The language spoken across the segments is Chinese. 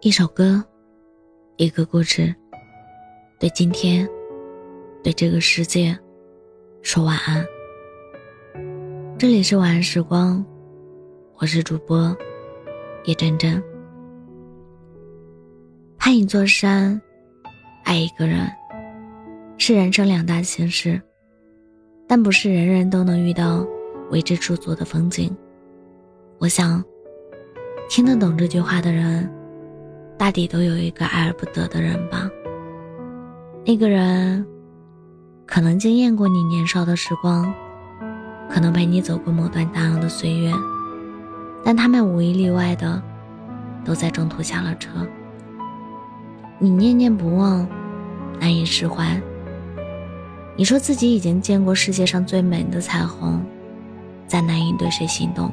一首歌，一个故事，对今天，对这个世界，说晚安。这里是晚安时光，我是主播叶真真。攀一座山，爱一个人，是人生两大心事，但不是人人都能遇到为之驻足的风景。我想，听得懂这句话的人。大抵都有一个爱而不得的人吧。那个人，可能惊艳过你年少的时光，可能陪你走过某段荡漾的岁月，但他们无一例外的，都在中途下了车。你念念不忘，难以释怀。你说自己已经见过世界上最美的彩虹，再难以对谁心动。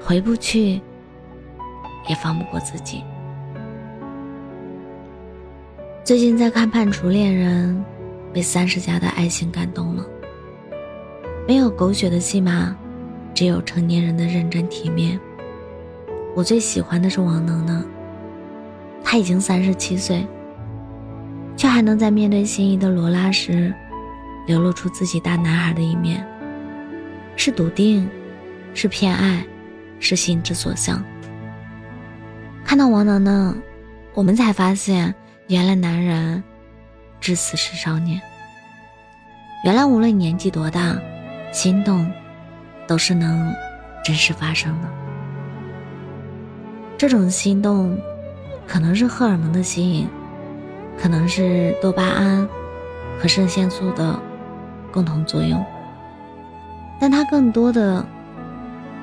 回不去，也放不过自己。最近在看《判处恋人》，被三十加的爱情感动了。没有狗血的戏码，只有成年人的认真体面。我最喜欢的是王能能，他已经三十七岁，却还能在面对心仪的罗拉时，流露出自己大男孩的一面。是笃定，是偏爱，是心之所向。看到王能能，我们才发现。原来男人，至死是少年。原来无论年纪多大，心动，都是能真实发生的。这种心动，可能是荷尔蒙的吸引，可能是多巴胺和肾腺素的共同作用，但它更多的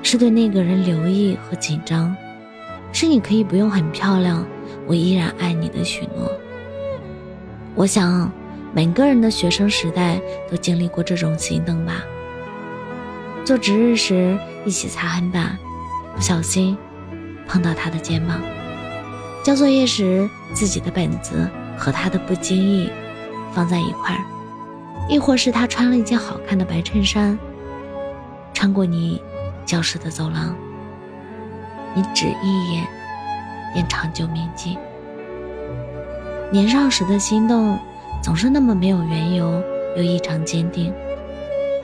是对那个人留意和紧张，是你可以不用很漂亮。我依然爱你的许诺。我想，每个人的学生时代都经历过这种心动吧。做值日时一起擦黑板，不小心碰到他的肩膀；交作业时自己的本子和他的不经意放在一块儿；亦或是他穿了一件好看的白衬衫，穿过你教室的走廊，你只一眼。便长久铭记。年少时的心动，总是那么没有缘由，又异常坚定。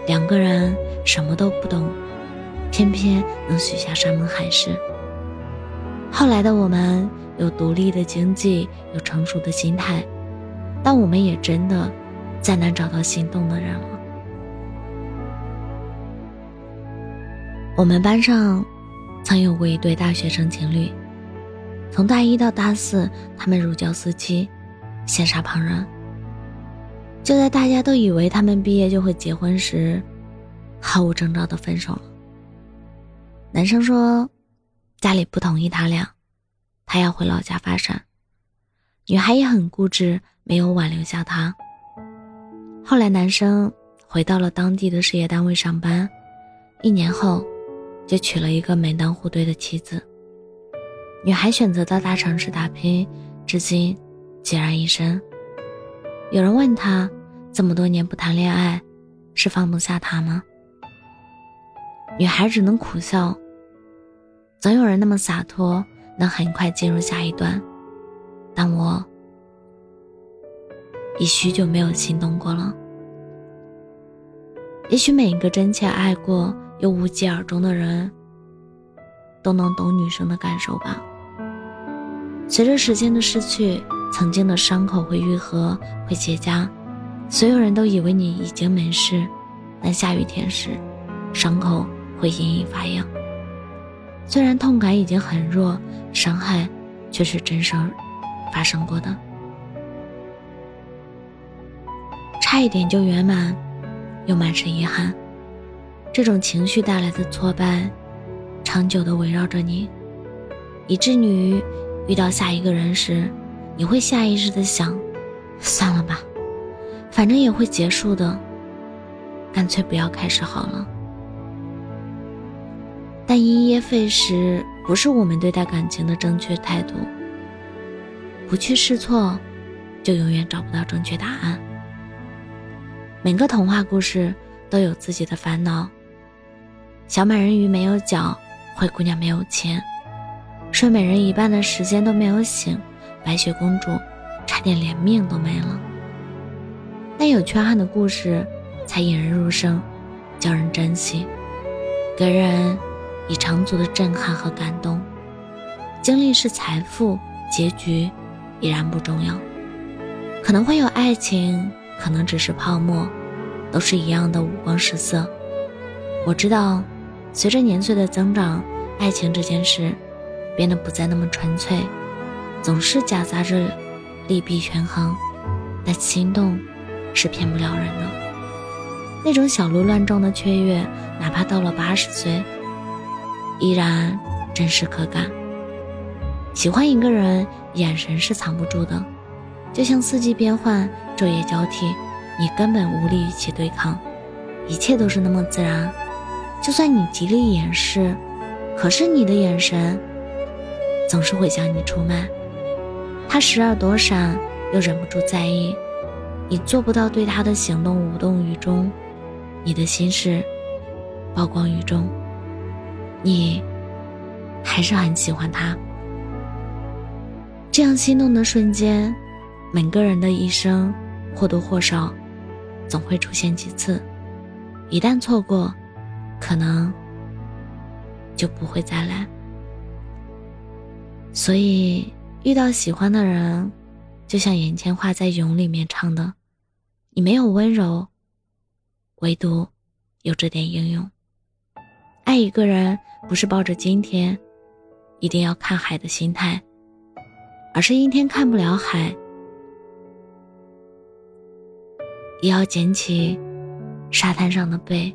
两个人什么都不懂，偏偏能许下山盟海誓。后来的我们有独立的经济，有成熟的心态，但我们也真的再难找到心动的人了。我们班上曾有过一对大学生情侣。从大一到大四，他们如胶似漆，羡煞旁人。就在大家都以为他们毕业就会结婚时，毫无征兆的分手了。男生说，家里不同意他俩，他要回老家发展。女孩也很固执，没有挽留下他。后来男生回到了当地的事业单位上班，一年后，就娶了一个门当户对的妻子。女孩选择到大城市打拼，至今孑然一身。有人问她，这么多年不谈恋爱，是放不下他吗？女孩只能苦笑。总有人那么洒脱，能很快进入下一段，但我已许久没有心动过了。也许每一个真切爱过又无疾而终的人，都能懂女生的感受吧。随着时间的逝去，曾经的伤口会愈合，会结痂。所有人都以为你已经没事，但下雨天时，伤口会隐隐发痒。虽然痛感已经很弱，伤害却是真实发生过的。差一点就圆满，又满是遗憾。这种情绪带来的挫败，长久的围绕着你，以致你。遇到下一个人时，你会下意识的想：算了吧，反正也会结束的，干脆不要开始好了。但因噎废食不是我们对待感情的正确态度。不去试错，就永远找不到正确答案。每个童话故事都有自己的烦恼。小美人鱼没有脚，灰姑娘没有钱。睡美人一半的时间都没有醒，白雪公主差点连命都没了。但有缺憾的故事才引人入胜，叫人珍惜，给人以长足的震撼和感动。经历是财富，结局已然不重要。可能会有爱情，可能只是泡沫，都是一样的五光十色。我知道，随着年岁的增长，爱情这件事变得不再那么纯粹，总是夹杂着利弊权衡。但心动是骗不了人的。那种小鹿乱撞的雀跃，哪怕到了八十岁，依然真实可感。喜欢一个人，眼神是藏不住的。就像四季变换，昼夜交替，你根本无力与其对抗，一切都是那么自然。就算你极力掩饰，可是你的眼神总是会向你出卖。他时而躲闪，又忍不住在意。你做不到对他的行动无动于衷，你的心事曝光于众，你还是很喜欢他。这样心动的瞬间。每个人的一生，或多或少，总会出现几次。一旦错过，可能就不会再来。所以，遇到喜欢的人，就像眼前花在蛹里面唱的：“你没有温柔，唯独有这点英勇。”爱一个人，不是抱着今天一定要看海的心态，而是阴天看不了海。也要捡起沙滩上的贝。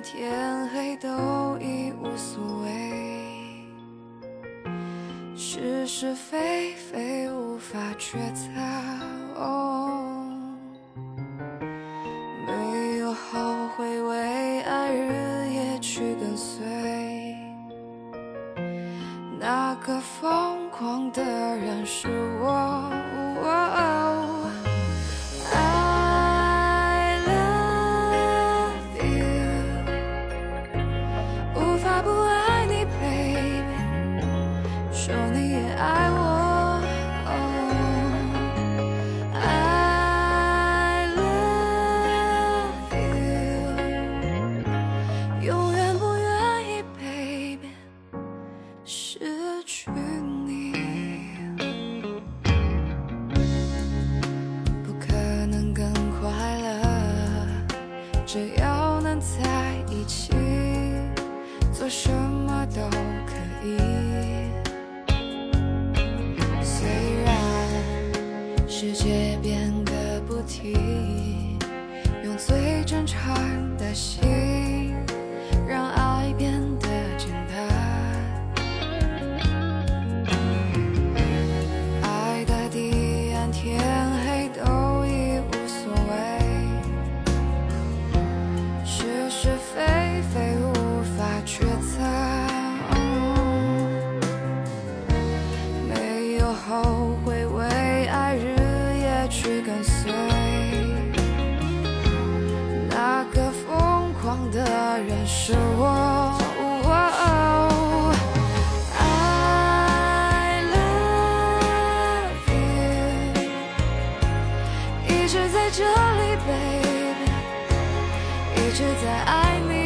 天黑都已无所谓，是是非非无法抉择。失去你，不可能更快乐。只要能在一起，做什么都可以。虽然世界变个不停。这里，baby，一直在爱你。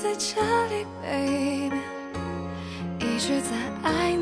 在这里，baby 一直在爱你。